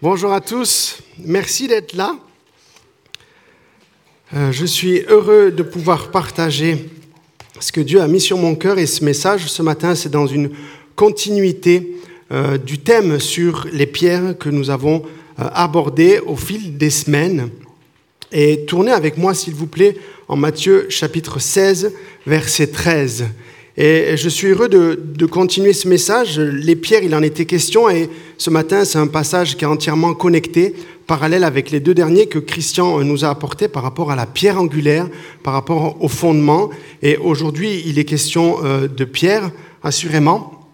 Bonjour à tous, merci d'être là. Euh, je suis heureux de pouvoir partager ce que Dieu a mis sur mon cœur et ce message ce matin, c'est dans une continuité euh, du thème sur les pierres que nous avons euh, abordé au fil des semaines. Et tournez avec moi, s'il vous plaît, en Matthieu chapitre 16, verset 13. Et je suis heureux de, continuer ce message. Les pierres, il en était question, et ce matin, c'est un passage qui est entièrement connecté, parallèle avec les deux derniers que Christian nous a apportés par rapport à la pierre angulaire, par rapport au fondement. Et aujourd'hui, il est question euh, de pierre, assurément,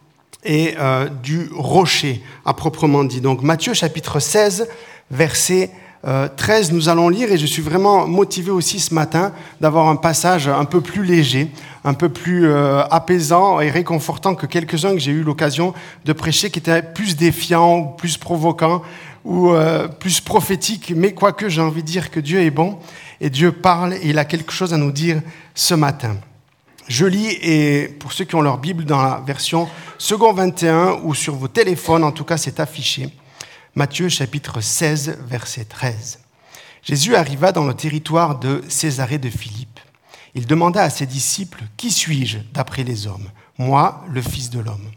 et euh, du rocher, à proprement dit. Donc Matthieu chapitre 16, verset 13, euh, nous allons lire, et je suis vraiment motivé aussi ce matin d'avoir un passage un peu plus léger, un peu plus euh, apaisant et réconfortant que quelques-uns que j'ai eu l'occasion de prêcher, qui étaient plus défiants, plus provocants, ou euh, plus prophétiques. Mais quoique, j'ai envie de dire que Dieu est bon, et Dieu parle, et il a quelque chose à nous dire ce matin. Je lis, et pour ceux qui ont leur Bible dans la version second 21, ou sur vos téléphones, en tout cas c'est affiché. Matthieu chapitre 16, verset 13. Jésus arriva dans le territoire de Césarée de Philippe. Il demanda à ses disciples, Qui suis-je d'après les hommes Moi, le Fils de l'homme?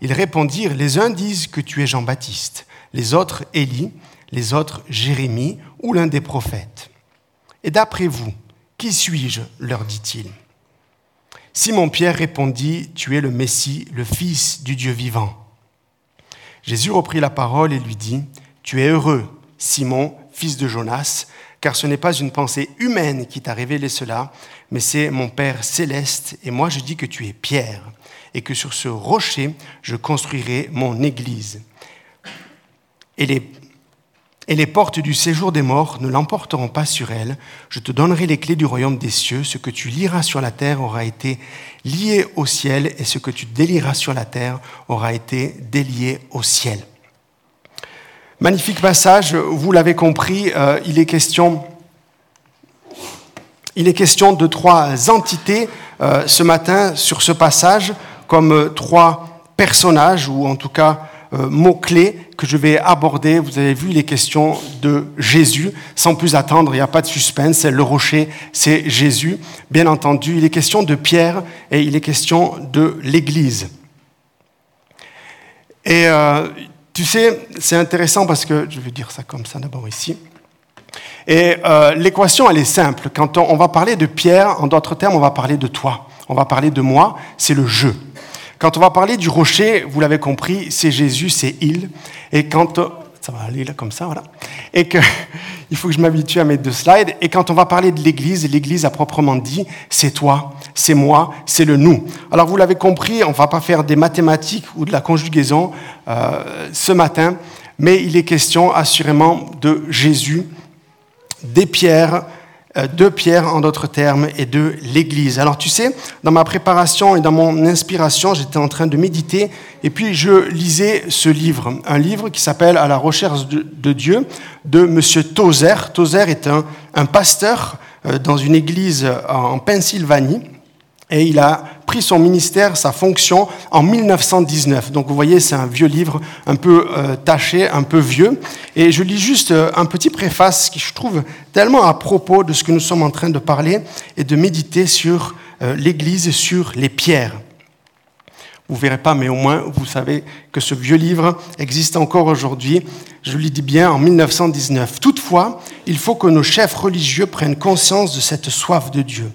Ils répondirent, Les uns disent que tu es Jean-Baptiste, les autres Élie, les autres Jérémie ou l'un des prophètes. Et d'après vous, qui suis-je? leur dit-il. Simon-Pierre répondit, Tu es le Messie, le Fils du Dieu vivant. Jésus reprit la parole et lui dit, Tu es heureux, Simon, fils de Jonas, car ce n'est pas une pensée humaine qui t'a révélé cela, mais c'est mon Père céleste, et moi je dis que tu es Pierre, et que sur ce rocher je construirai mon Église. Et les portes du séjour des morts ne l'emporteront pas sur elle. Je te donnerai les clés du royaume des cieux. Ce que tu liras sur la terre aura été lié au ciel, et ce que tu délieras sur la terre aura été délié au ciel. Magnifique passage, vous l'avez compris, euh, il, est question, il est question de trois entités euh, ce matin sur ce passage, comme euh, trois personnages, ou en tout cas mots-clés que je vais aborder. Vous avez vu les questions de Jésus. Sans plus attendre, il n'y a pas de suspense. Le rocher, c'est Jésus. Bien entendu, il est question de Pierre et il est question de l'Église. Et euh, tu sais, c'est intéressant parce que, je vais dire ça comme ça d'abord ici. Et euh, l'équation, elle est simple. Quand on, on va parler de Pierre, en d'autres termes, on va parler de toi. On va parler de moi, c'est le jeu. Quand on va parler du rocher, vous l'avez compris, c'est Jésus, c'est il. Et quand ça va aller là comme ça, voilà. Et que il faut que je m'habitue à mettre deux slides. Et quand on va parler de l'Église, l'Église à proprement dit, c'est toi, c'est moi, c'est le nous. Alors vous l'avez compris, on va pas faire des mathématiques ou de la conjugaison euh, ce matin, mais il est question assurément de Jésus, des pierres, euh, de Pierre en d'autres termes et de l'Église. Alors tu sais, dans ma préparation et dans mon inspiration, j'étais en train de méditer et puis je lisais ce livre, un livre qui s'appelle À la recherche de, Dieu de Monsieur Tozer. Tozer est un, un pasteur euh, dans une église en Pennsylvanie et il a pris son ministère, sa fonction en 1919. Donc vous voyez, c'est un vieux livre, un peu euh, taché, un peu vieux. Et je lis juste euh, un petit préface qui je trouve tellement à propos de ce que nous sommes en train de parler et de méditer sur euh, l'Église, sur les pierres. Vous verrez pas, mais au moins vous savez que ce vieux livre existe encore aujourd'hui. Je le dis bien en 1919. Toutefois, il faut que nos chefs religieux prennent conscience de cette soif de Dieu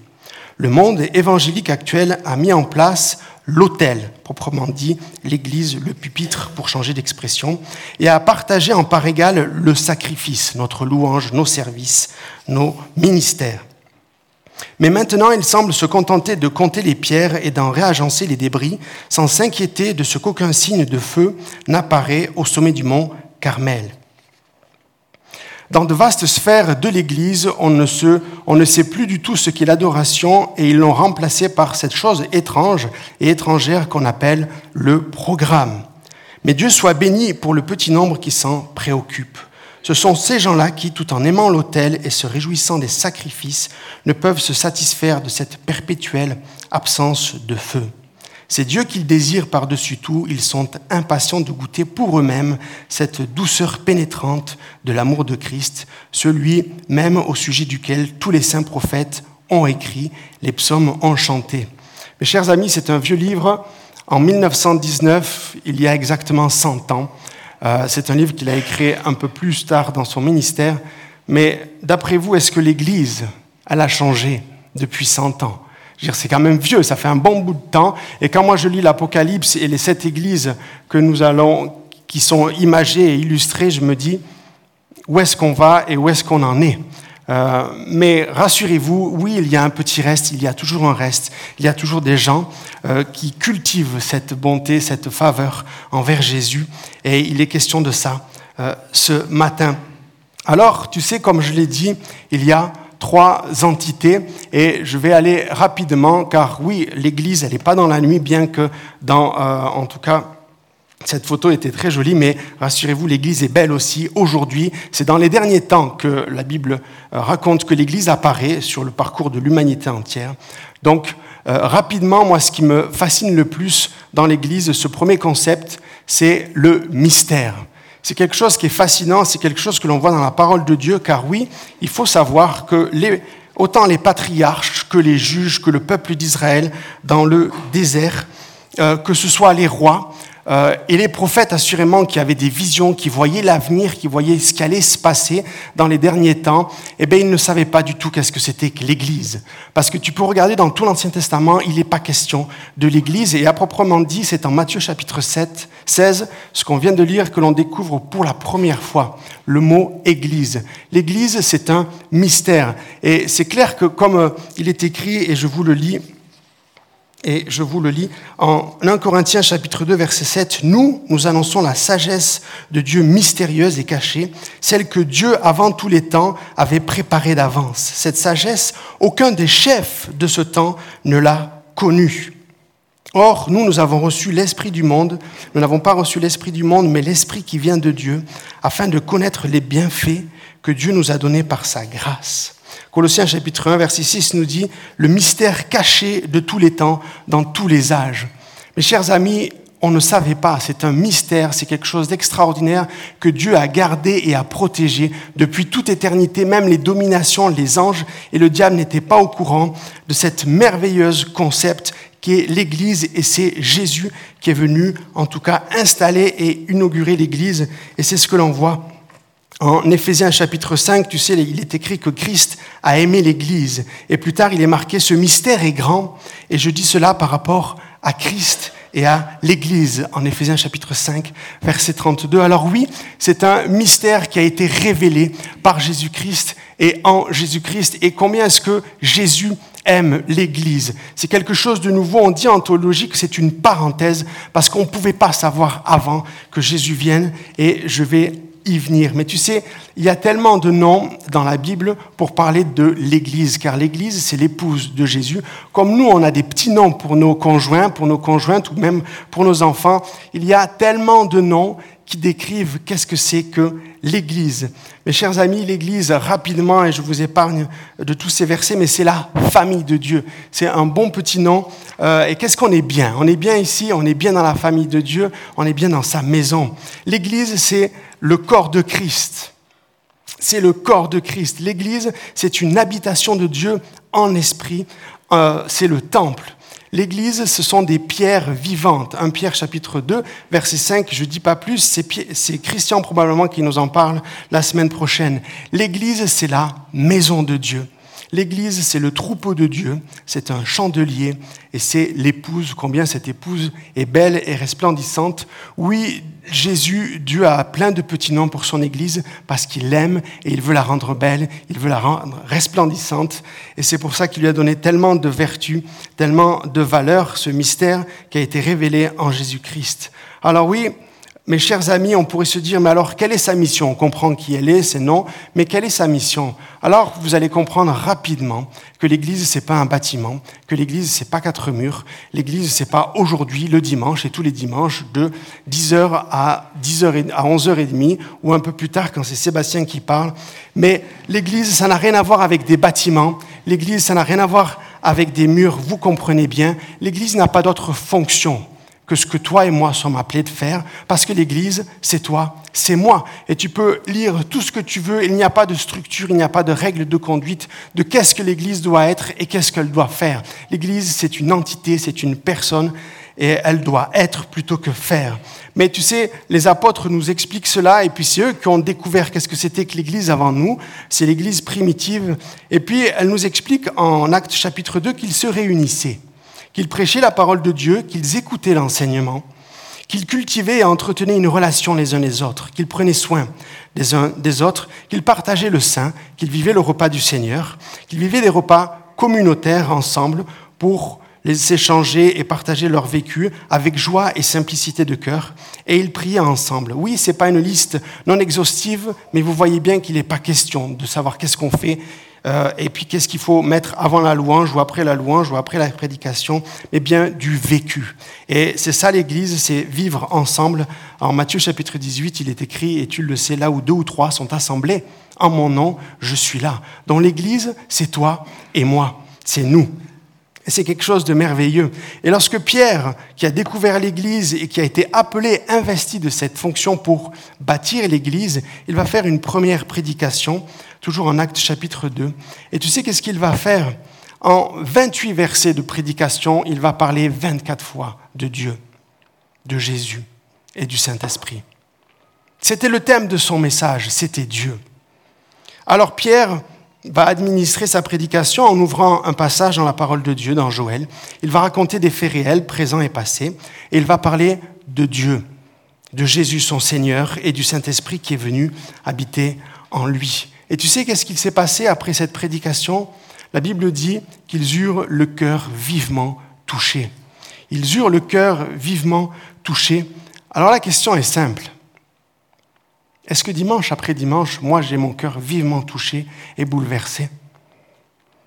le monde évangélique actuel a mis en place l'autel, proprement dit, l'église, le pupitre, pour changer d'expression, et a partagé en part égale le sacrifice, notre louange, nos services, nos ministères. Mais maintenant, il semble se contenter de compter les pierres et d'en réagencer les débris, sans s'inquiéter de ce qu'aucun signe de feu n'apparaît au sommet du mont Carmel. Dans de vastes sphères de l'Église, on ne, on ne sait plus du tout ce qu'est l'adoration et ils l'ont remplacé par cette chose étrange et étrangère qu'on appelle le programme. Mais Dieu soit béni pour le petit nombre qui s'en préoccupe. Ce sont ces gens-là qui, tout en aimant l'autel et se réjouissant des sacrifices, ne peuvent se satisfaire de cette perpétuelle absence de feu. C'est Dieu qu'ils désirent par-dessus tout. Ils sont impatients de goûter pour eux-mêmes cette douceur pénétrante de l'amour de Christ, celui même au sujet duquel tous les saints prophètes ont écrit, les psaumes ont chanté. Mes chers amis, c'est un vieux livre. En 1919, il y a exactement 100 ans, euh, c'est un livre qu'il a écrit un peu plus tard dans son ministère. Mais d'après vous, est-ce que l'Église, elle a changé depuis 100 ans? C'est quand même vieux, ça fait un bon bout de temps. Et quand moi je lis l'Apocalypse et les sept églises que nous allons, qui sont imagées et illustrées, je me dis, où est-ce qu'on va et où est-ce qu'on en est? Euh, mais rassurez-vous, oui, il y a un petit reste, il y a toujours un reste, il y a toujours des gens euh, qui cultivent cette bonté, cette faveur envers Jésus, et il est question de ça euh, ce matin. Alors, tu sais, comme je l'ai dit, il y a trois entités et je vais aller rapidement car oui, l'Église, elle n'est pas dans la nuit, bien que dans, en tout cas, cette photo était très jolie, mais rassurez-vous, l'Église est belle aussi aujourd'hui. C'est dans les derniers temps que la Bible euh, raconte que l'Église apparaît sur le parcours de l'humanité entière. Donc, euh, rapidement, moi, ce qui me fascine le plus dans l'Église, ce premier concept, c'est le mystère. C'est quelque chose qui est fascinant, c'est quelque chose que l'on voit dans la parole de Dieu, car oui, il faut savoir que autant les patriarches que les juges, que le peuple d'Israël dans le désert, euh, que ce soit les rois, euh, et les prophètes, assurément, qui avaient des visions, qui voyaient l'avenir, qui voyaient ce qui allait se passer dans les derniers temps, eh bien, ils ne savaient pas du tout qu'est-ce que c'était que l'Église. Parce que tu peux regarder dans tout l'Ancien Testament, il n'est pas question de l'Église. Et à proprement dit, c'est en Matthieu chapitre 7, 16, ce qu'on vient de lire, que l'on découvre pour la première fois le mot Église. L'Église, c'est un mystère. Et c'est clair que, comme euh, il est écrit, et je vous le lis, et je vous le lis en 1 Corinthiens chapitre 2 verset 7. Nous, nous annonçons la sagesse de Dieu mystérieuse et cachée, celle que Dieu avant tous les temps avait préparée d'avance. Cette sagesse, aucun des chefs de ce temps ne l'a connue. Or, nous, nous avons reçu l'Esprit du monde. Nous n'avons pas reçu l'Esprit du monde, mais l'Esprit qui vient de Dieu, afin de connaître les bienfaits que Dieu nous a donnés par sa grâce. Colossiens chapitre 1, verset 6 nous dit le mystère caché de tous les temps, dans tous les âges. Mes chers amis, on ne savait pas, c'est un mystère, c'est quelque chose d'extraordinaire que Dieu a gardé et a protégé depuis toute éternité, même les dominations, les anges et le diable n'étaient pas au courant de cette merveilleuse concept qui est l'Église et c'est Jésus qui est venu en tout cas installer et inaugurer l'Église et c'est ce que l'on voit en Éphésiens chapitre 5, tu sais, il est écrit que Christ a aimé l'Église. Et plus tard, il est marqué, ce mystère est grand. Et je dis cela par rapport à Christ et à l'Église en Éphésiens chapitre 5, verset 32. Alors oui, c'est un mystère qui a été révélé par Jésus-Christ et en Jésus-Christ. Et combien est-ce que Jésus aime l'Église? C'est quelque chose de nouveau. On dit en théologie que c'est une parenthèse parce qu'on ne pouvait pas savoir avant que Jésus vienne. Et je vais venir. Mais tu sais, il y a tellement de noms dans la Bible pour parler de l'Église, car l'Église, c'est l'épouse de Jésus. Comme nous, on a des petits noms pour nos conjoints, pour nos conjointes ou même pour nos enfants, il y a tellement de noms qui décrivent qu'est-ce que c'est que l'Église. Mes chers amis, l'Église, rapidement, et je vous épargne de tous ces versets, mais c'est la famille de Dieu. C'est un bon petit nom. Euh, et qu'est-ce qu'on est bien? On est bien ici, on est bien dans la famille de Dieu, on est bien dans sa maison. L'Église, c'est le corps de Christ. C'est le corps de Christ. L'Église, c'est une habitation de Dieu en esprit. Euh, c'est le temple. L'Église, ce sont des pierres vivantes. Un Pierre chapitre 2, verset 5, je ne dis pas plus, c'est Christian probablement qui nous en parle la semaine prochaine. L'Église, c'est la maison de Dieu. L'Église, c'est le troupeau de Dieu, c'est un chandelier, et c'est l'épouse, combien cette épouse est belle et resplendissante. Oui, Jésus, Dieu a plein de petits noms pour son Église, parce qu'il l'aime et il veut la rendre belle, il veut la rendre resplendissante, et c'est pour ça qu'il lui a donné tellement de vertus, tellement de valeurs, ce mystère qui a été révélé en Jésus-Christ. Alors oui, mes chers amis, on pourrait se dire, mais alors quelle est sa mission? On comprend qui elle est, c'est non, mais quelle est sa mission? Alors vous allez comprendre rapidement que l'Église c'est pas un bâtiment, que l'Église c'est pas quatre murs, l'Église c'est pas aujourd'hui le dimanche et tous les dimanches de 10h à 10h à 11h30 ou un peu plus tard quand c'est Sébastien qui parle. Mais l'Église ça n'a rien à voir avec des bâtiments, l'Église ça n'a rien à voir avec des murs, vous comprenez bien, l'Église n'a pas d'autre fonction que ce que toi et moi sommes appelés de faire, parce que l'Église, c'est toi, c'est moi. Et tu peux lire tout ce que tu veux, il n'y a pas de structure, il n'y a pas de règle de conduite de qu'est-ce que l'Église doit être et qu'est-ce qu'elle doit faire. L'Église, c'est une entité, c'est une personne, et elle doit être plutôt que faire. Mais tu sais, les apôtres nous expliquent cela, et puis c'est eux qui ont découvert qu'est-ce que c'était que l'Église avant nous, c'est l'Église primitive, et puis elle nous explique en Actes chapitre 2 qu'ils se réunissaient, qu'ils prêchaient la parole de Dieu, qu'ils écoutaient l'enseignement, qu'ils cultivaient et entretenaient une relation les uns les autres, qu'ils prenaient soin des uns des autres, qu'ils partageaient le sein, qu'ils vivaient le repas du Seigneur, qu'ils vivaient des repas communautaires ensemble pour les échanger et partager leur vécu avec joie et simplicité de cœur, et ils priaient ensemble. Oui, ce n'est pas une liste non exhaustive, mais vous voyez bien qu'il n'est pas question de savoir qu'est-ce qu'on fait euh, et puis qu'est-ce qu'il faut mettre avant la louange ou après la louange ou après la prédication, mais bien du vécu. Et c'est ça l'Église, c'est vivre ensemble. En Matthieu chapitre 18, il est écrit, et tu le sais, là où deux ou trois sont assemblés en mon nom, je suis là. Dans l'Église, c'est toi et moi, c'est nous. C'est quelque chose de merveilleux. Et lorsque Pierre, qui a découvert l'Église et qui a été appelé, investi de cette fonction pour bâtir l'Église, il va faire une première prédication, toujours en Actes chapitre 2. Et tu sais qu'est-ce qu'il va faire? En 28 versets de prédication, il va parler 24 fois de Dieu, de Jésus et du Saint-Esprit. C'était le thème de son message, c'était Dieu. Alors Pierre, va administrer sa prédication en ouvrant un passage dans la parole de Dieu, dans Joël. Il va raconter des faits réels, présents et passés, et il va parler de Dieu, de Jésus son Seigneur et du Saint-Esprit qui est venu habiter en lui. Et tu sais qu'est-ce qu'il s'est passé après cette prédication? La Bible dit qu'ils eurent le cœur vivement touché. Ils eurent le cœur vivement touché. Alors la question est simple. Est-ce que dimanche après dimanche, moi j'ai mon cœur vivement touché et bouleversé?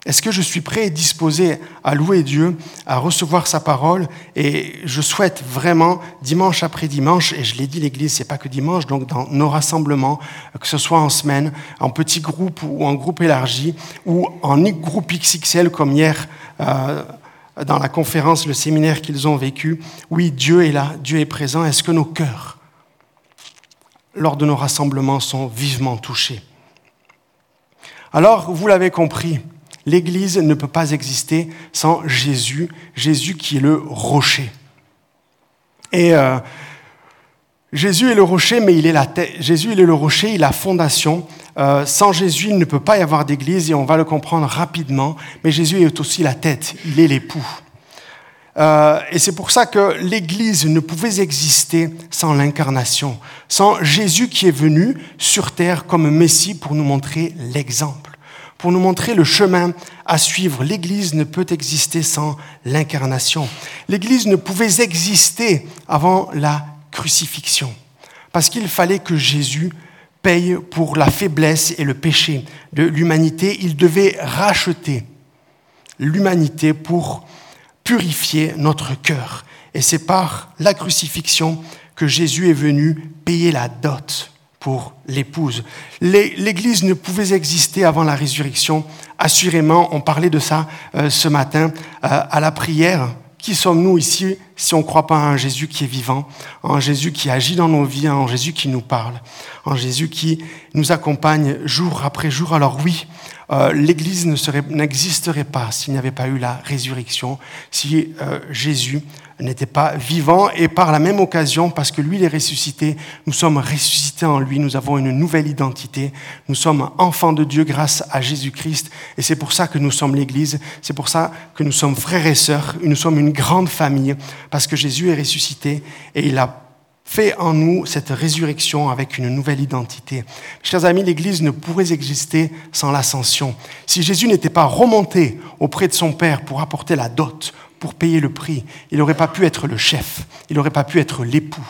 Est-ce que je suis prêt et disposé à louer Dieu, à recevoir sa parole? Et je souhaite vraiment, dimanche après dimanche, et je l'ai dit, l'Église, c'est pas que dimanche, donc dans nos rassemblements, que ce soit en semaine, en petit groupe ou en groupe élargi, ou en groupe XXL comme hier. Euh, dans la conférence, le séminaire qu'ils ont vécu, oui, Dieu est là, Dieu est présent. Est-ce que nos cœurs lors de nos rassemblements sont vivement touchés. Alors, vous l'avez compris, l'Église ne peut pas exister sans Jésus, Jésus qui est le rocher. Et euh, Jésus est le rocher, mais il est la tête. Jésus il est le rocher, il est la fondation. Euh, sans Jésus, il ne peut pas y avoir d'église et on va le comprendre rapidement. Mais Jésus est aussi la tête, il est l'époux. Euh, et c'est pour ça que l'Église ne pouvait exister sans l'incarnation, sans Jésus qui est venu sur terre comme Messie pour nous montrer l'exemple, pour nous montrer le chemin à suivre. L'Église ne peut exister sans l'incarnation. L'Église ne pouvait exister avant la crucifixion, parce qu'il fallait que Jésus paye pour la faiblesse et le péché de l'humanité. Il devait racheter l'humanité pour purifier notre cœur. Et c'est par la crucifixion que Jésus est venu payer la dot pour l'épouse. L'Église ne pouvait exister avant la résurrection. Assurément, on parlait de ça euh, ce matin euh, à la prière. Qui sommes-nous ici si on ne croit pas un Jésus qui est vivant, en Jésus qui agit dans nos vies, en Jésus qui nous parle, en Jésus qui nous accompagne jour après jour? Alors oui, euh, l'Église n'existerait pas s'il n'y avait pas eu la résurrection, si euh, Jésus n'était pas vivant. Et par la même occasion, parce que lui, il est ressuscité, nous sommes ressuscités en lui, nous avons une nouvelle identité, nous sommes enfants de Dieu grâce à Jésus-Christ. Et c'est pour ça que nous sommes l'Église, c'est pour ça que nous sommes frères et sœurs, nous sommes une grande famille, parce que Jésus est ressuscité et il a fait en nous cette résurrection avec une nouvelle identité. Chers amis, l'Église ne pourrait exister sans l'ascension. Si Jésus n'était pas remonté auprès de son Père pour apporter la dot, pour payer le prix, il n'aurait pas pu être le chef, il n'aurait pas pu être l'époux.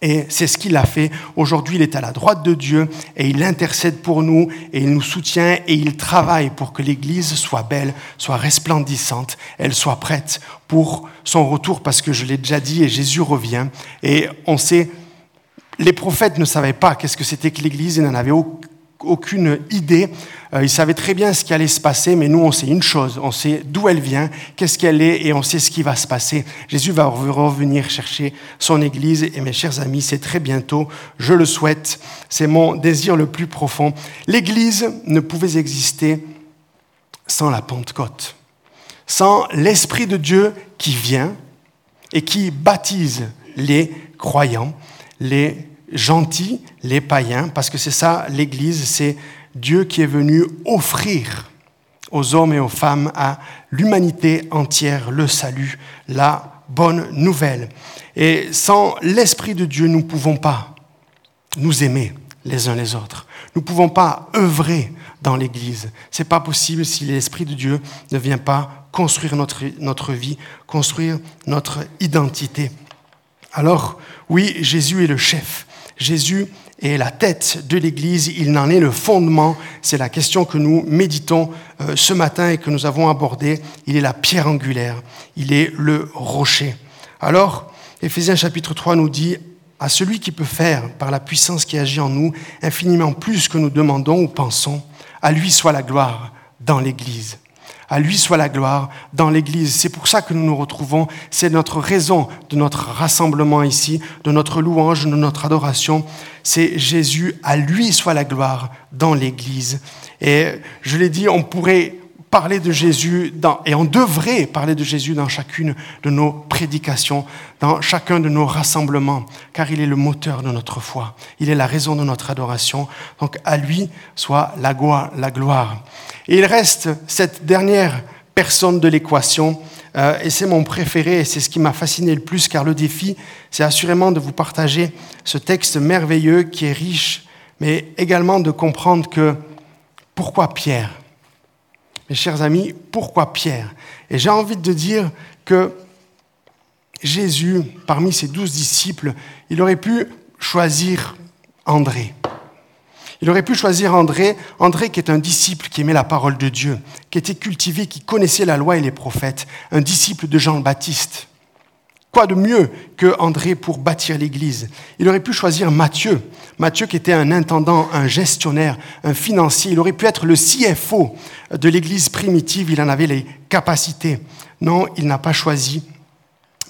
Et c'est ce qu'il a fait. Aujourd'hui, il est à la droite de Dieu et il intercède pour nous et il nous soutient et il travaille pour que l'Église soit belle, soit resplendissante, elle soit prête pour son retour parce que je l'ai déjà dit et Jésus revient. Et on sait, les prophètes ne savaient pas qu'est-ce que c'était que l'Église, ils n'en avaient aucune idée. Euh, il savait très bien ce qui allait se passer, mais nous, on sait une chose, on sait d'où elle vient, qu'est-ce qu'elle est, et on sait ce qui va se passer. Jésus va revenir chercher son Église, et mes chers amis, c'est très bientôt, je le souhaite, c'est mon désir le plus profond. L'Église ne pouvait exister sans la Pentecôte, sans l'Esprit de Dieu qui vient et qui baptise les croyants, les gentils, les païens, parce que c'est ça l'Église, c'est Dieu qui est venu offrir aux hommes et aux femmes, à l'humanité entière, le salut, la bonne nouvelle. Et sans l'Esprit de Dieu, nous ne pouvons pas nous aimer les uns les autres. Nous ne pouvons pas œuvrer dans l'Église. Ce n'est pas possible si l'Esprit de Dieu ne vient pas construire notre, notre vie, construire notre identité. Alors, oui, Jésus est le chef. Jésus est la tête de l'Église, il n'en est le fondement. C'est la question que nous méditons euh, ce matin et que nous avons abordée. Il est la pierre angulaire, il est le rocher. Alors, Éphésiens chapitre 3 nous dit, à celui qui peut faire, par la puissance qui agit en nous, infiniment plus que nous demandons ou pensons, à lui soit la gloire dans l'Église à lui soit la gloire dans l'Église. C'est pour ça que nous nous retrouvons. C'est notre raison de notre rassemblement ici, de notre louange, de notre adoration. C'est Jésus, à lui soit la gloire dans l'Église. Et je l'ai dit, on pourrait parler de Jésus dans, et on devrait parler de Jésus dans chacune de nos prédications, dans chacun de nos rassemblements, car il est le moteur de notre foi. Il est la raison de notre adoration. Donc à lui soit la gloire. Et il reste cette dernière personne de l'équation, euh, et c'est mon préféré, et c'est ce qui m'a fasciné le plus, car le défi, c'est assurément de vous partager ce texte merveilleux qui est riche, mais également de comprendre que pourquoi Pierre? Mes chers amis, pourquoi Pierre? Et j'ai envie de dire que Jésus, parmi ses douze disciples, il aurait pu choisir André. Il aurait pu choisir André, André qui est un disciple qui aimait la parole de Dieu, qui était cultivé, qui connaissait la loi et les prophètes, un disciple de Jean le Baptiste. Quoi de mieux que André pour bâtir l'Église? Il aurait pu choisir Matthieu, Matthieu qui était un intendant, un gestionnaire, un financier. Il aurait pu être le CFO de l'Église primitive, il en avait les capacités. Non, il n'a pas choisi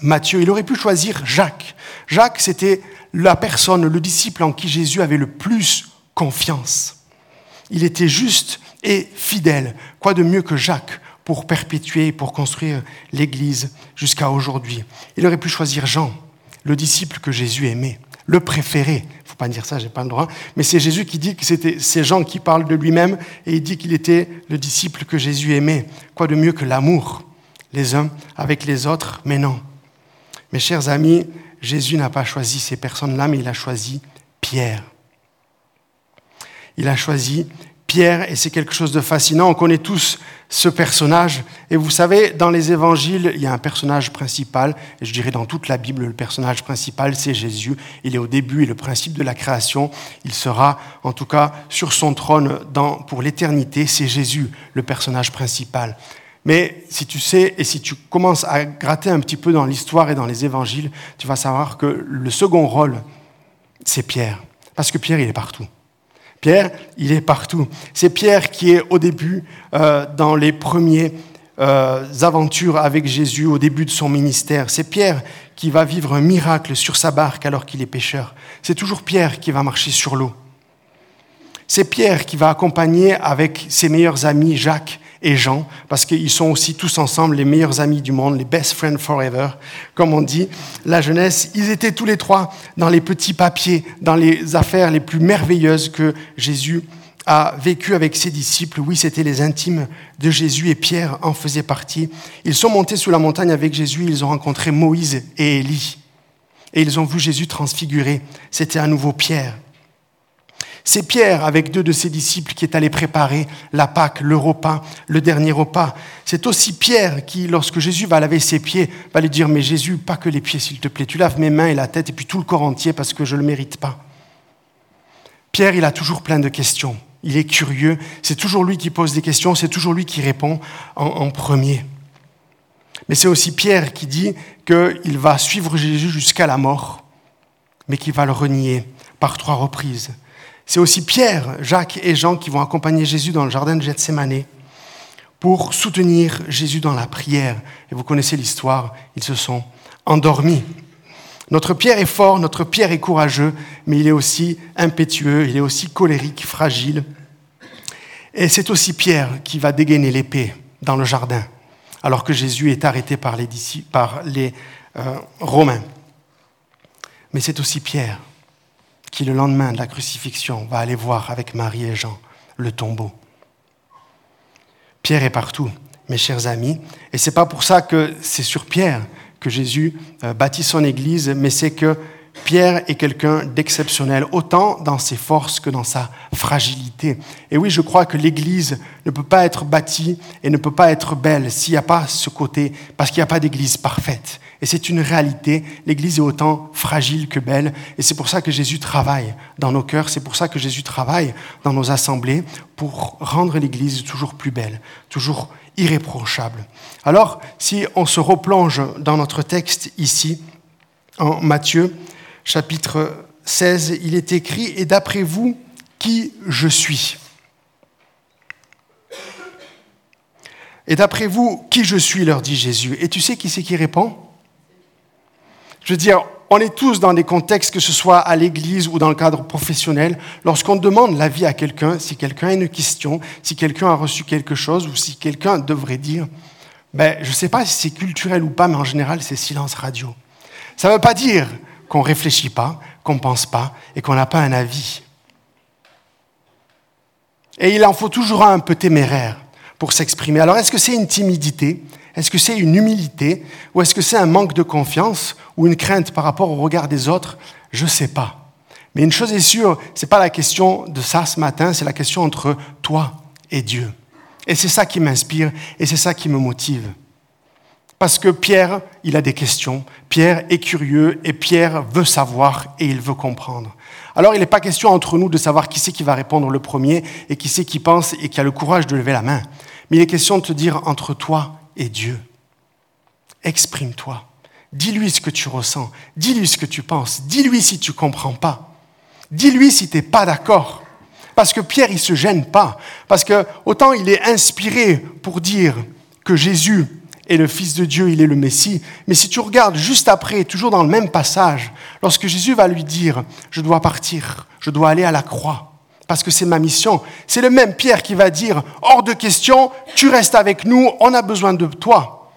Matthieu. Il aurait pu choisir Jacques. Jacques, c'était la personne, le disciple en qui Jésus avait le plus confiance. Il était juste et fidèle. Quoi de mieux que Jacques pour perpétuer, pour construire l'Église jusqu'à aujourd'hui Il aurait pu choisir Jean, le disciple que Jésus aimait, le préféré. Faut pas dire ça, j'ai pas le droit. Mais c'est Jésus qui dit que c'était ces Jean qui parle de lui-même et il dit qu'il était le disciple que Jésus aimait. Quoi de mieux que l'amour, les uns avec les autres Mais non. Mes chers amis, Jésus n'a pas choisi ces personnes-là, mais il a choisi Pierre il a choisi Pierre et c'est quelque chose de fascinant. On connaît tous ce personnage. Et vous savez, dans les évangiles, il y a un personnage principal, et je dirais dans toute la Bible, le personnage principal, c'est Jésus. Il est au début et le principe de la création. Il sera, en tout cas, sur son trône pour l'éternité. C'est Jésus, le personnage principal. Mais si tu sais, et si tu commences à gratter un petit peu dans l'histoire et dans les évangiles, tu vas savoir que le second rôle, c'est Pierre. Parce que Pierre, il est partout. Pierre, il est partout. C'est Pierre qui est au début, euh, dans les premières euh, aventures avec Jésus, au début de son ministère. C'est Pierre qui va vivre un miracle sur sa barque alors qu'il est pêcheur. C'est toujours Pierre qui va marcher sur l'eau. C'est Pierre qui va accompagner avec ses meilleurs amis, Jacques, et Jean, parce qu'ils sont aussi tous ensemble les meilleurs amis du monde, les best friends forever, comme on dit. La jeunesse, ils étaient tous les trois dans les petits papiers, dans les affaires les plus merveilleuses que Jésus a vécues avec ses disciples. Oui, c'était les intimes de Jésus et Pierre en faisait partie. Ils sont montés sous la montagne avec Jésus, ils ont rencontré Moïse et Élie. Et ils ont vu Jésus transfiguré. C'était à nouveau Pierre. C'est Pierre, avec deux de ses disciples, qui est allé préparer la Pâque, le repas, le dernier repas. C'est aussi Pierre qui, lorsque Jésus va laver ses pieds, va lui dire, mais Jésus, pas que les pieds, s'il te plaît, tu laves mes mains et la tête et puis tout le corps entier parce que je ne le mérite pas. Pierre, il a toujours plein de questions. Il est curieux. C'est toujours lui qui pose des questions. C'est toujours lui qui répond en, premier. Mais c'est aussi Pierre qui dit qu'il va suivre Jésus jusqu'à la mort, mais qu'il va le renier par trois reprises. C'est aussi Pierre, Jacques et Jean qui vont accompagner Jésus dans le jardin de Gethsemane pour soutenir Jésus dans la prière. Et vous connaissez l'histoire, ils se sont endormis. Notre Pierre est fort, notre Pierre est courageux, mais il est aussi impétueux, il est aussi colérique, fragile. Et c'est aussi Pierre qui va dégainer l'épée dans le jardin, alors que Jésus est arrêté par les, euh, Romains. Mais c'est aussi Pierre qui, le lendemain de la crucifixion, va aller voir avec Marie et Jean le tombeau. Pierre est partout, mes chers amis, et c'est pas pour ça que c'est sur Pierre que Jésus euh, bâtit son Église, mais c'est que Pierre est quelqu'un d'exceptionnel, autant dans ses forces que dans sa fragilité. Et oui, je crois que l'Église ne peut pas être bâtie et ne peut pas être belle s'il n'y a pas ce côté, parce qu'il n'y a pas d'Église parfaite. Et c'est une réalité, l'Église est autant fragile que belle, et c'est pour ça que Jésus travaille dans nos cœurs, c'est pour ça que Jésus travaille dans nos assemblées, pour rendre l'Église toujours plus belle, toujours irréprochable. Alors, si on se replonge dans notre texte ici, en Matthieu, chapitre 16, il est écrit, Et d'après vous, qui je suis? Et d'après vous, qui je suis leur dit Jésus. Et tu sais qui c'est qui répond? Je veux dire, on est tous dans des contextes, que ce soit à l'église ou dans le cadre professionnel, lorsqu'on demande l'avis à quelqu'un, si quelqu'un a une question, si quelqu'un a reçu quelque chose ou si quelqu'un devrait dire, ben, je ne sais pas si c'est culturel ou pas, mais en général, c'est silence radio. Ça ne veut pas dire qu'on ne réfléchit pas, qu'on ne pense pas et qu'on n'a pas un avis. Et il en faut toujours un peu téméraire pour s'exprimer. Alors est-ce que c'est une timidité? Est-ce que c'est une humilité Ou est-ce que c'est un manque de confiance ou une crainte par rapport au regard des autres? Je ne sais pas. Mais une chose est sûre, ce n'est pas la question de ça ce matin, c'est la question entre toi et Dieu. Et c'est ça qui m'inspire et c'est ça qui me motive. Parce que Pierre, il a des questions. Pierre est curieux et Pierre veut savoir et il veut comprendre. Alors il n'est pas question entre nous de savoir qui c'est qui va répondre le premier et qui c'est qui pense et qui a le courage de lever la main. Mais il est question de te dire entre toi et Dieu. Exprime-toi. Dis-lui ce que tu ressens. Dis-lui ce que tu penses. Dis-lui si tu ne comprends pas. Dis-lui si tu n'es pas d'accord. Parce que Pierre, il ne se gêne pas. Parce que autant il est inspiré pour dire que Jésus est le Fils de Dieu, il est le Messie. Mais si tu regardes juste après, toujours dans le même passage, lorsque Jésus va lui dire, je dois partir, je dois aller à la croix, parce que c'est ma mission, c'est le même Pierre qui va dire, hors de question, tu restes avec nous, on a besoin de toi.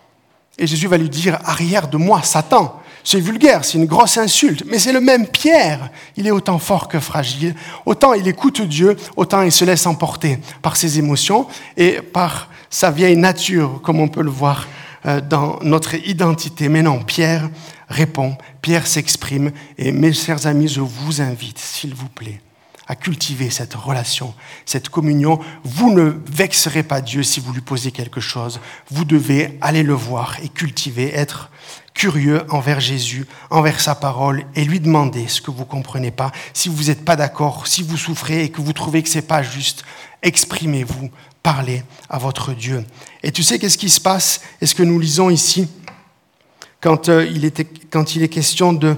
Et Jésus va lui dire, arrière de moi, Satan. C'est vulgaire, c'est une grosse insulte, mais c'est le même Pierre. Il est autant fort que fragile. Autant il écoute Dieu, autant il se laisse emporter par ses émotions et par sa vieille nature, comme on peut le voir euh, dans notre identité. Mais non, Pierre répond, Pierre s'exprime, et mes chers amis, je vous invite, s'il vous plaît, à cultiver cette relation, cette communion. Vous ne vexerez pas Dieu si vous lui posez quelque chose. Vous devez aller le voir et cultiver, être curieux envers Jésus, envers sa parole, et lui demander ce que vous ne comprenez pas. Si vous n'êtes pas d'accord, si vous souffrez et que vous trouvez que ce n'est pas juste, exprimez-vous, parler à votre Dieu. Et tu sais qu'est-ce qui se passe? Est ce que nous lisons ici quand, euh, il quand il est question de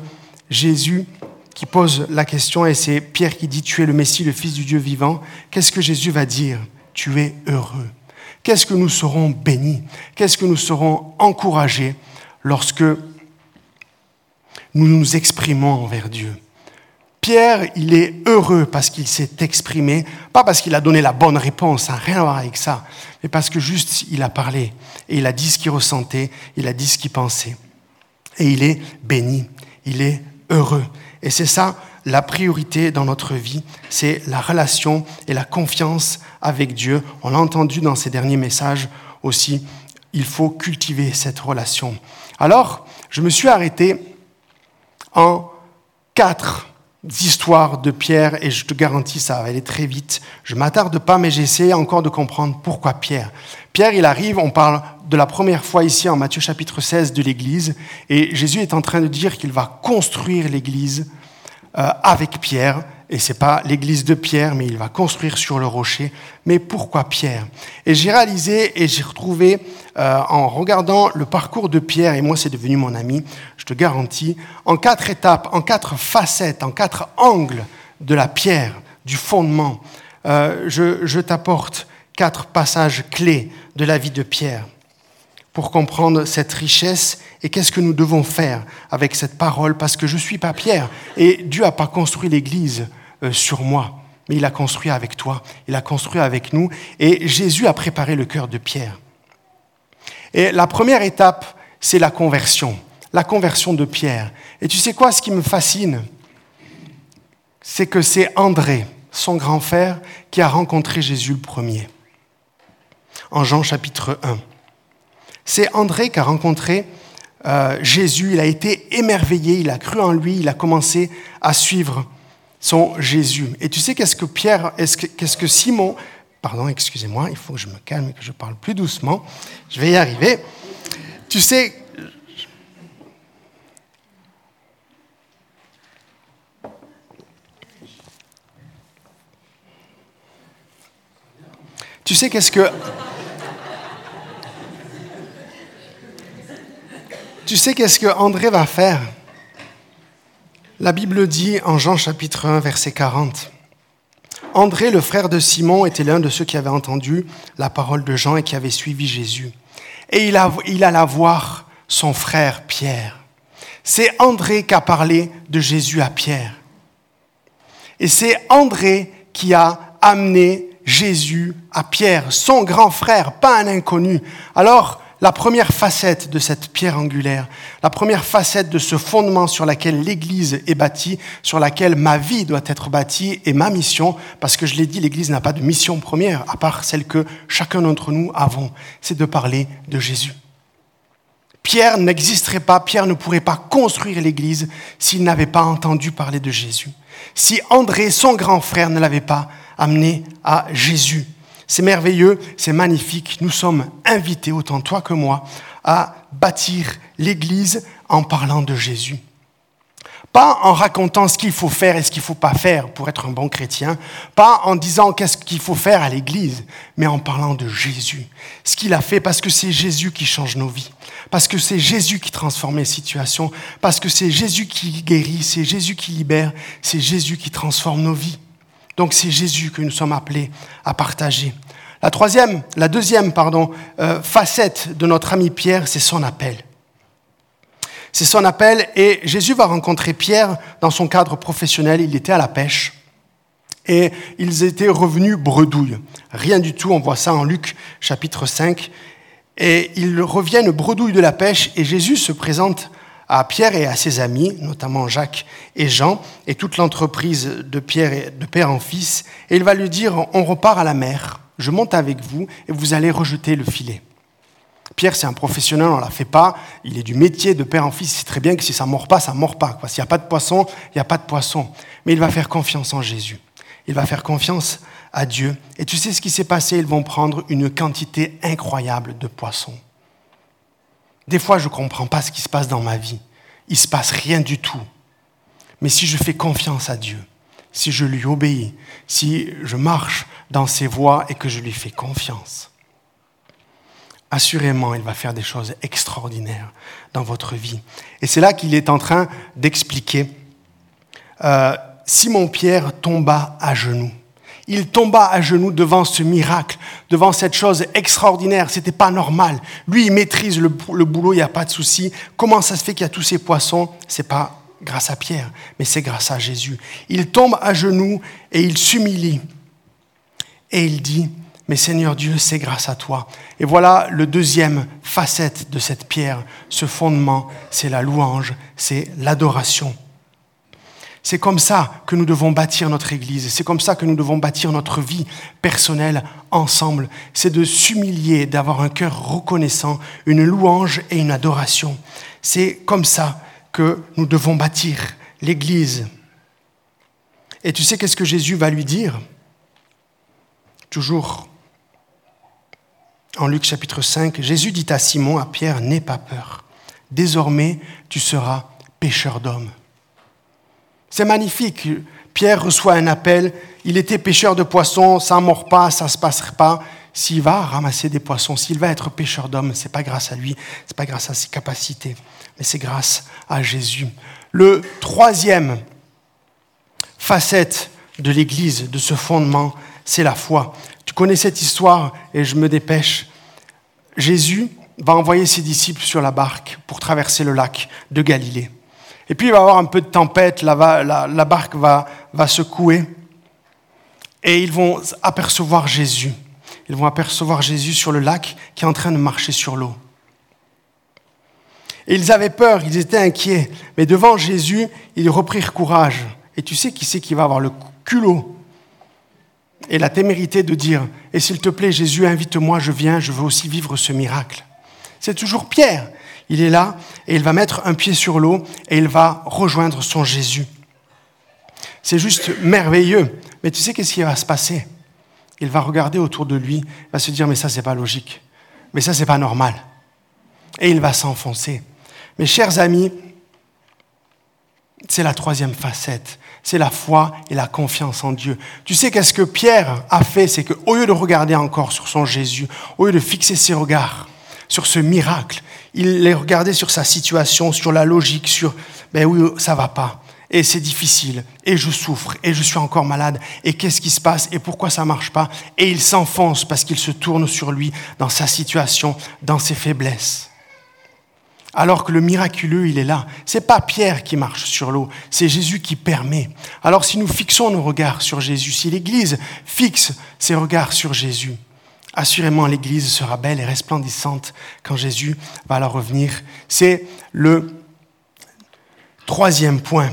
Jésus qui pose la question, et c'est Pierre qui dit, tu es le Messie, le Fils du Dieu vivant, qu'est-ce que Jésus va dire? Tu es heureux. Qu'est-ce que nous serons bénis? Qu'est-ce que nous serons encouragés lorsque nous nous exprimons envers Dieu? Pierre, il est heureux parce qu'il s'est exprimé, pas parce qu'il a donné la bonne réponse, n'a rien à voir avec ça, mais parce que juste il a parlé et il a dit ce qu'il ressentait, il a dit ce qu'il pensait. Et il est béni, il est heureux. Et c'est ça la priorité dans notre vie, c'est la relation et la confiance avec Dieu. On l'a entendu dans ces derniers messages aussi, il faut cultiver cette relation. Alors, je me suis arrêté en quatre histoires de Pierre, et je te garantis, ça va aller très vite. Je m'attarde pas, mais j'essaie encore de comprendre pourquoi Pierre. Pierre, il arrive, on parle de la première fois ici en Matthieu chapitre 16 de l'Église, et Jésus est en train de dire qu'il va construire l'Église euh, avec Pierre, et c'est pas l'église de Pierre, mais il va construire sur le rocher. Mais pourquoi Pierre? Et j'ai réalisé et j'ai retrouvé, euh, en regardant le parcours de Pierre, et moi c'est devenu mon ami, je te garantis, en quatre étapes, en quatre facettes, en quatre angles de la pierre du fondement. Euh, je, je t'apporte quatre passages clés de la vie de Pierre pour comprendre cette richesse et qu'est-ce que nous devons faire avec cette parole, parce que je ne suis pas Pierre, et Dieu n'a pas construit l'Église euh, sur moi, mais il a construit avec toi, il a construit avec nous, et Jésus a préparé le cœur de Pierre. Et la première étape, c'est la conversion, la conversion de Pierre. Et tu sais quoi, ce qui me fascine, c'est que c'est André, son grand frère, qui a rencontré Jésus le premier, en Jean chapitre 1. C'est André qui a rencontré euh, Jésus, il a été émerveillé, il a cru en lui, il a commencé à suivre son Jésus. Et tu sais qu'est-ce que Pierre, qu'est-ce que Simon, pardon, excusez-moi, il faut que je me calme et que je parle plus doucement, je vais y arriver. Tu sais, tu sais qu'est-ce que Tu sais qu'est-ce que André va faire? La Bible dit en Jean chapitre 1, verset 40. André, le frère de Simon, était l'un de ceux qui avaient entendu la parole de Jean et qui avaient suivi Jésus. Et il, a, il alla voir son frère Pierre. C'est André qui a parlé de Jésus à Pierre. Et c'est André qui a amené Jésus à Pierre, son grand frère, pas un inconnu. Alors, la première facette de cette pierre angulaire, la première facette de ce fondement sur laquelle l'Église est bâtie, sur laquelle ma vie doit être bâtie et ma mission, parce que je l'ai dit, l'Église n'a pas de mission première, à part celle que chacun d'entre nous avons, c'est de parler de Jésus. Pierre n'existerait pas, Pierre ne pourrait pas construire l'Église s'il n'avait pas entendu parler de Jésus. Si André, son grand frère, ne l'avait pas amené à Jésus. C'est merveilleux, c'est magnifique. Nous sommes invités, autant toi que moi, à bâtir l'Église en parlant de Jésus. Pas en racontant ce qu'il faut faire et ce qu'il ne faut pas faire pour être un bon chrétien, pas en disant qu'est-ce qu'il faut faire à l'Église, mais en parlant de Jésus. Ce qu'il a fait parce que c'est Jésus qui change nos vies, parce que c'est Jésus qui transforme les situations, parce que c'est Jésus qui guérit, c'est Jésus qui libère, c'est Jésus qui transforme nos vies. Donc c'est Jésus que nous sommes appelés à partager. La troisième, la deuxième, pardon, euh, facette de notre ami Pierre, c'est son appel. C'est son appel et Jésus va rencontrer Pierre dans son cadre professionnel. Il était à la pêche et ils étaient revenus bredouilles. Rien du tout, on voit ça en Luc chapitre 5. Et ils reviennent bredouilles de la pêche et Jésus se présente à Pierre et à ses amis, notamment Jacques et Jean, et toute l'entreprise de Pierre et de père en fils, et il va lui dire, on repart à la mer, je monte avec vous et vous allez rejeter le filet. Pierre, c'est un professionnel, on ne la fait pas. Il est du métier de père en fils. C'est très bien que si ça ne mord pas, ça ne mord pas. S'il n'y a pas de poisson, il n'y a pas de poisson. Mais il va faire confiance en Jésus. Il va faire confiance à Dieu. Et tu sais ce qui s'est passé? Ils vont prendre une quantité incroyable de poissons. Des fois, je ne comprends pas ce qui se passe dans ma vie. Il ne se passe rien du tout. Mais si je fais confiance à Dieu, si je lui obéis, si je marche dans ses voies et que je lui fais confiance, assurément, il va faire des choses extraordinaires dans votre vie. Et c'est là qu'il est en train d'expliquer. Euh, Simon-Pierre tomba à genoux il tomba à genoux devant ce miracle, devant cette chose extraordinaire. C'était pas normal. Lui, il maîtrise le, boulot, il n'y a pas de souci. Comment ça se fait qu'il y a tous ces poissons? C'est pas grâce à Pierre, mais c'est grâce à Jésus. Il tombe à genoux et il s'humilie. Et il dit, mais Seigneur Dieu, c'est grâce à toi. Et voilà le deuxième facette de cette pierre, ce fondement, c'est la louange, c'est l'adoration. C'est comme ça que nous devons bâtir notre Église, c'est comme ça que nous devons bâtir notre vie personnelle ensemble. C'est de s'humilier, d'avoir un cœur reconnaissant, une louange et une adoration. C'est comme ça que nous devons bâtir l'Église. Et tu sais qu'est-ce que Jésus va lui dire? Toujours en Luc chapitre 5, Jésus dit à Simon, à Pierre, n'aie pas peur. Désormais, tu seras pécheur d'hommes. C'est magnifique. Pierre reçoit un appel. Il était pêcheur de poissons, ça ne mord pas, ça ne se passera pas. S'il va ramasser des poissons, s'il va être pêcheur d'hommes, ce n'est pas grâce à lui, ce n'est pas grâce à ses capacités, mais c'est grâce à Jésus. Le troisième facette de l'Église, de ce fondement, c'est la foi. Tu connais cette histoire et je me dépêche. Jésus va envoyer ses disciples sur la barque pour traverser le lac de Galilée. Et puis il va y avoir un peu de tempête, la, barque va, va secouer et ils vont apercevoir Jésus. Ils vont apercevoir Jésus sur le lac qui est en train de marcher sur l'eau. Et ils avaient peur, ils étaient inquiets, mais devant Jésus, ils reprirent courage. Et tu sais qui c'est qui va avoir le culot et la témérité de dire, et s'il te plaît Jésus, invite-moi, je viens, je veux aussi vivre ce miracle. C'est toujours Pierre. Il est là et il va mettre un pied sur l'eau et il va rejoindre son Jésus. C'est juste merveilleux. Mais tu sais qu'est-ce qui va se passer? Il va regarder autour de lui, il va se dire mais ça c'est pas logique. Mais ça c'est pas normal. Et il va s'enfoncer. Mes chers amis, c'est la troisième facette. C'est la foi et la confiance en Dieu. Tu sais qu'est-ce que Pierre a fait? C'est qu'au lieu de regarder encore sur son Jésus, au lieu de fixer ses regards sur ce miracle, il les regardait sur sa situation, sur la logique, sur ben oui, ça va pas. Et c'est difficile, et je souffre, et je suis encore malade, et qu'est-ce qui se passe, et pourquoi ça marche pas? Et il s'enfonce parce qu'il se tourne sur lui dans sa situation, dans ses faiblesses. Alors que le miraculeux, il est là. C'est pas Pierre qui marche sur l'eau, c'est Jésus qui permet. Alors si nous fixons nos regards sur Jésus, si l'Église fixe ses regards sur Jésus, assurément l'Église sera belle et resplendissante quand Jésus va la revenir. C'est le troisième point.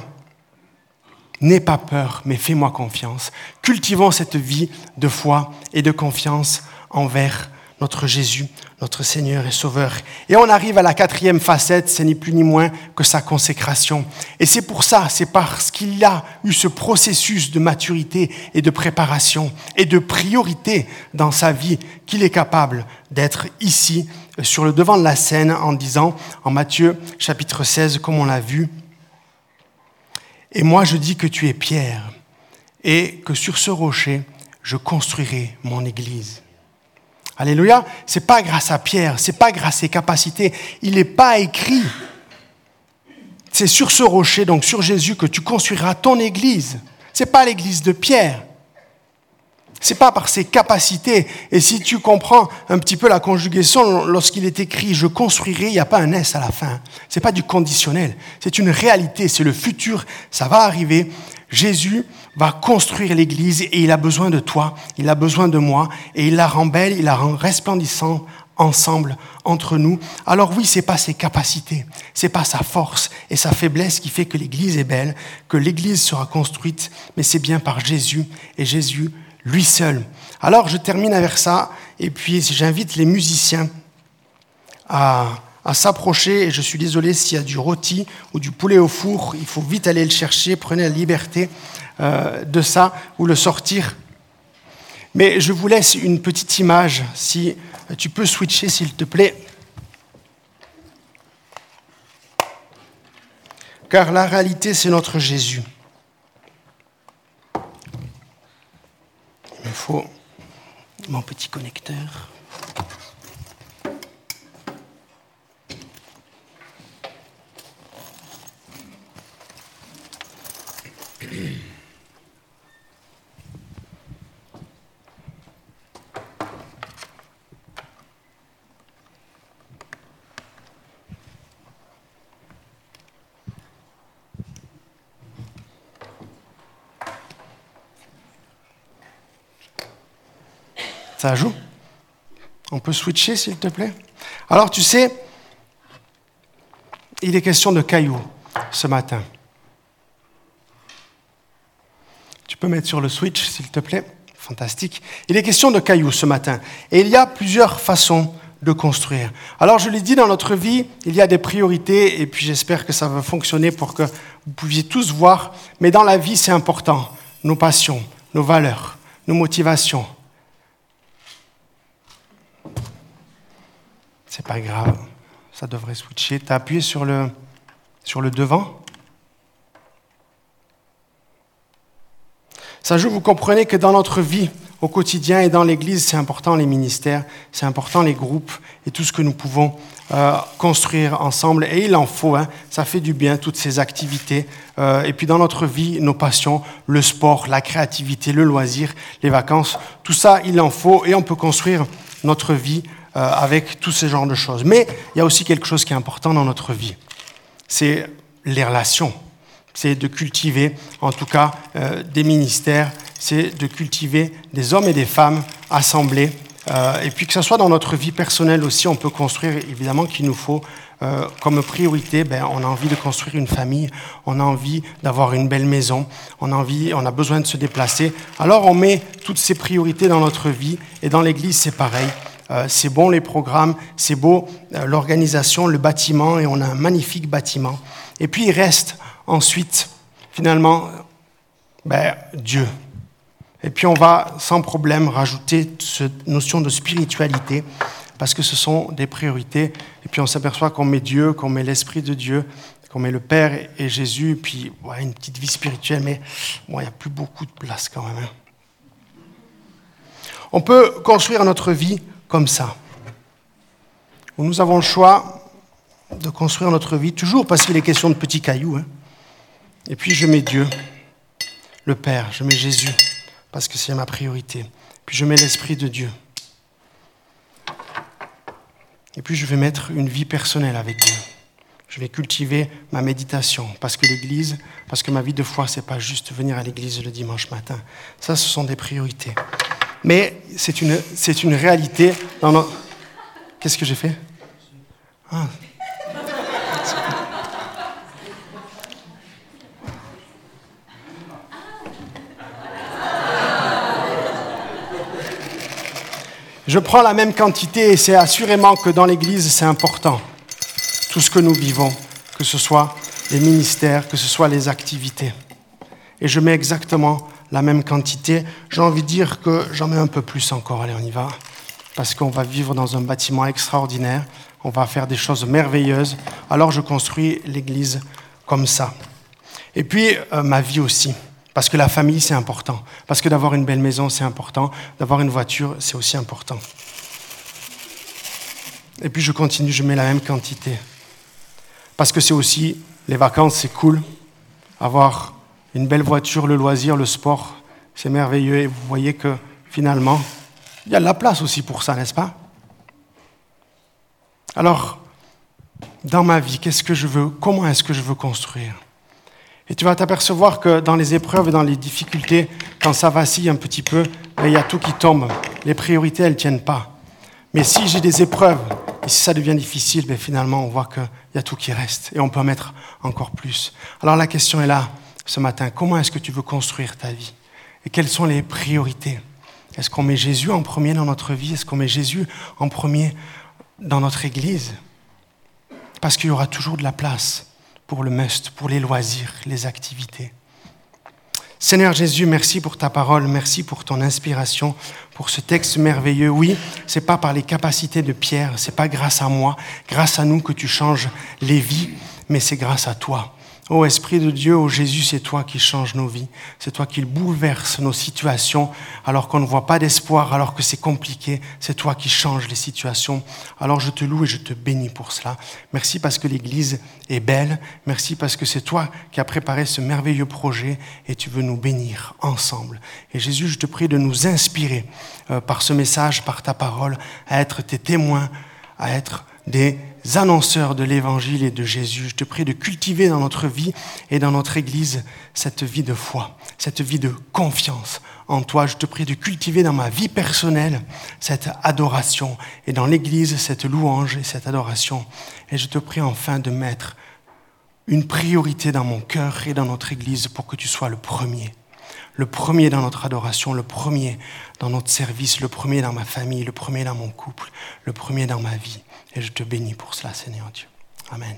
N'aie pas peur, mais fais-moi confiance. Cultivons cette vie de foi et de confiance envers notre Jésus, notre Seigneur et Sauveur. Et on arrive à la quatrième facette, ce n'est plus ni moins que sa consécration. Et c'est pour ça, c'est parce qu'il a eu ce processus de maturité et de préparation et de priorité dans sa vie qu'il est capable d'être ici sur le devant de la scène en disant en Matthieu chapitre 16, comme on l'a vu, Et moi je dis que tu es Pierre et que sur ce rocher je construirai mon église. Alléluia. C'est pas grâce à Pierre, c'est pas grâce à ses capacités. Il n'est pas écrit. C'est sur ce rocher, donc sur Jésus, que tu construiras ton église. C'est pas l'église de Pierre. C'est pas par ses capacités. Et si tu comprends un petit peu la conjugaison, lorsqu'il est écrit je construirai, il n'y a pas un S à la fin. C'est pas du conditionnel. C'est une réalité. C'est le futur. Ça va arriver. Jésus va construire l'Église et il a besoin de toi, il a besoin de moi et il la rend belle, il la rend resplendissante ensemble entre nous. Alors oui, c'est pas ses capacités, c'est pas sa force et sa faiblesse qui fait que l'Église est belle, que l'Église sera construite, mais c'est bien par Jésus et Jésus lui seul. Alors je termine avec ça et puis j'invite les musiciens à s'approcher. Et je suis désolé s'il y a du rôti ou du poulet au four, il faut vite aller le chercher. Prenez la liberté euh, de ça ou le sortir. Mais je vous laisse une petite image, si tu peux switcher s'il te plaît. Car la réalité, c'est notre Jésus. Il me mon petit connecteur. Ça joue On peut switcher, s'il te plaît Alors, tu sais, il est question de cailloux ce matin. Tu peux mettre sur le switch, s'il te plaît Fantastique. Il est question de cailloux ce matin. Et il y a plusieurs façons de construire. Alors, je l'ai dit, dans notre vie, il y a des priorités, et puis j'espère que ça va fonctionner pour que vous puissiez tous voir. Mais dans la vie, c'est important. Nos passions, nos valeurs, nos motivations, C'est pas grave, ça devrait switcher. Tu as appuyé sur le, sur le devant Ça joue, vous comprenez que dans notre vie, au quotidien et dans l'Église, c'est important les ministères, c'est important les groupes et tout ce que nous pouvons euh, construire ensemble. Et il en faut, hein, ça fait du bien, toutes ces activités. Euh, et puis dans notre vie, nos passions, le sport, la créativité, le loisir, les vacances, tout ça, il en faut et on peut construire notre vie avec tous ces genres de choses. Mais il y a aussi quelque chose qui est important dans notre vie, c'est les relations. C'est de cultiver, en tout cas, des ministères, c'est de cultiver des hommes et des femmes assemblés euh, et puis que ce soit dans notre vie personnelle aussi, on peut construire évidemment qu'il nous faut euh, comme priorité, ben, on a envie de construire une famille, on a envie d'avoir une belle maison, on a envie, on a besoin de se déplacer. Alors on met toutes ces priorités dans notre vie et dans l'Église c'est pareil. Euh, c'est bon les programmes, c'est beau l'organisation, le bâtiment et on a un magnifique bâtiment. Et puis il reste ensuite finalement ben, Dieu. Et puis on va sans problème rajouter cette notion de spiritualité, parce que ce sont des priorités. Et puis on s'aperçoit qu'on met Dieu, qu'on met l'Esprit de Dieu, qu'on met le Père et Jésus, puis une petite vie spirituelle, mais il n'y a plus beaucoup de place quand même. Hein. On peut construire notre vie comme ça, nous avons le choix de construire notre vie, toujours parce qu'il est question de petits cailloux. Hein. Et puis je mets Dieu, le Père, je mets Jésus parce que c'est ma priorité. Puis je mets l'Esprit de Dieu. Et puis je vais mettre une vie personnelle avec Dieu. Je vais cultiver ma méditation parce que l'Église, parce que ma vie de foi, c'est pas juste venir à l'Église le dimanche matin. Ça, ce sont des priorités. Mais c'est une, c'est une réalité dans notre... Qu'est-ce que j'ai fait? Ah, Je prends la même quantité et c'est assurément que dans l'Église, c'est important. Tout ce que nous vivons, que ce soit les ministères, que ce soit les activités. Et je mets exactement la même quantité. J'ai envie de dire que j'en mets un peu plus encore. Allez, on y va. Parce qu'on va vivre dans un bâtiment extraordinaire. On va faire des choses merveilleuses. Alors je construis l'Église comme ça. Et puis, euh, ma vie aussi. Parce que la famille, c'est important. Parce que d'avoir une belle maison, c'est important. D'avoir une voiture, c'est aussi important. Et puis je continue, je mets la même quantité. Parce que c'est aussi, les vacances, c'est cool. Avoir une belle voiture, le loisir, le sport, c'est merveilleux. Et vous voyez que finalement, il y a de la place aussi pour ça, n'est-ce pas? Alors, dans ma vie, qu'est-ce que je veux Comment est-ce que je veux construire? Et tu vas t'apercevoir que dans les épreuves et dans les difficultés, quand ça vacille un petit peu, ben, il y a tout qui tombe. Les priorités, elles ne tiennent pas. Mais si j'ai des épreuves, et si ça devient difficile, ben, finalement, on voit qu'il y a tout qui reste. Et on peut en mettre encore plus. Alors la question est là, ce matin. Comment est-ce que tu veux construire ta vie? Et quelles sont les priorités? Est-ce qu'on met Jésus en premier dans notre vie? Est-ce qu'on met Jésus en premier dans notre Église? Parce qu'il y aura toujours de la place pour le must, pour les loisirs, les activités. Seigneur Jésus, merci pour ta parole, merci pour ton inspiration, pour ce texte merveilleux. Oui, c'est pas par les capacités de Pierre, c'est pas grâce à moi, grâce à nous que tu changes les vies, mais c'est grâce à toi. Ô Esprit de Dieu, ô Jésus, c'est toi qui changes nos vies, c'est toi qui bouleverse nos situations alors qu'on ne voit pas d'espoir, alors que c'est compliqué, c'est toi qui changes les situations. Alors je te loue et je te bénis pour cela. Merci parce que l'Église est belle, merci parce que c'est toi qui as préparé ce merveilleux projet et tu veux nous bénir ensemble. Et Jésus, je te prie de nous inspirer euh, par ce message, par ta parole, à être tes témoins, à être des annonceurs de l'évangile et de Jésus. Je te prie de cultiver dans notre vie et dans notre Église cette vie de foi, cette vie de confiance en toi. Je te prie de cultiver dans ma vie personnelle cette adoration et dans l'Église cette louange et cette adoration. Et je te prie enfin de mettre une priorité dans mon cœur et dans notre Église pour que tu sois le premier. Le premier dans notre adoration, le premier dans notre service, le premier dans ma famille, le premier dans mon couple, le premier dans ma vie. Et je te bénis pour cela, Seigneur Dieu. Amen.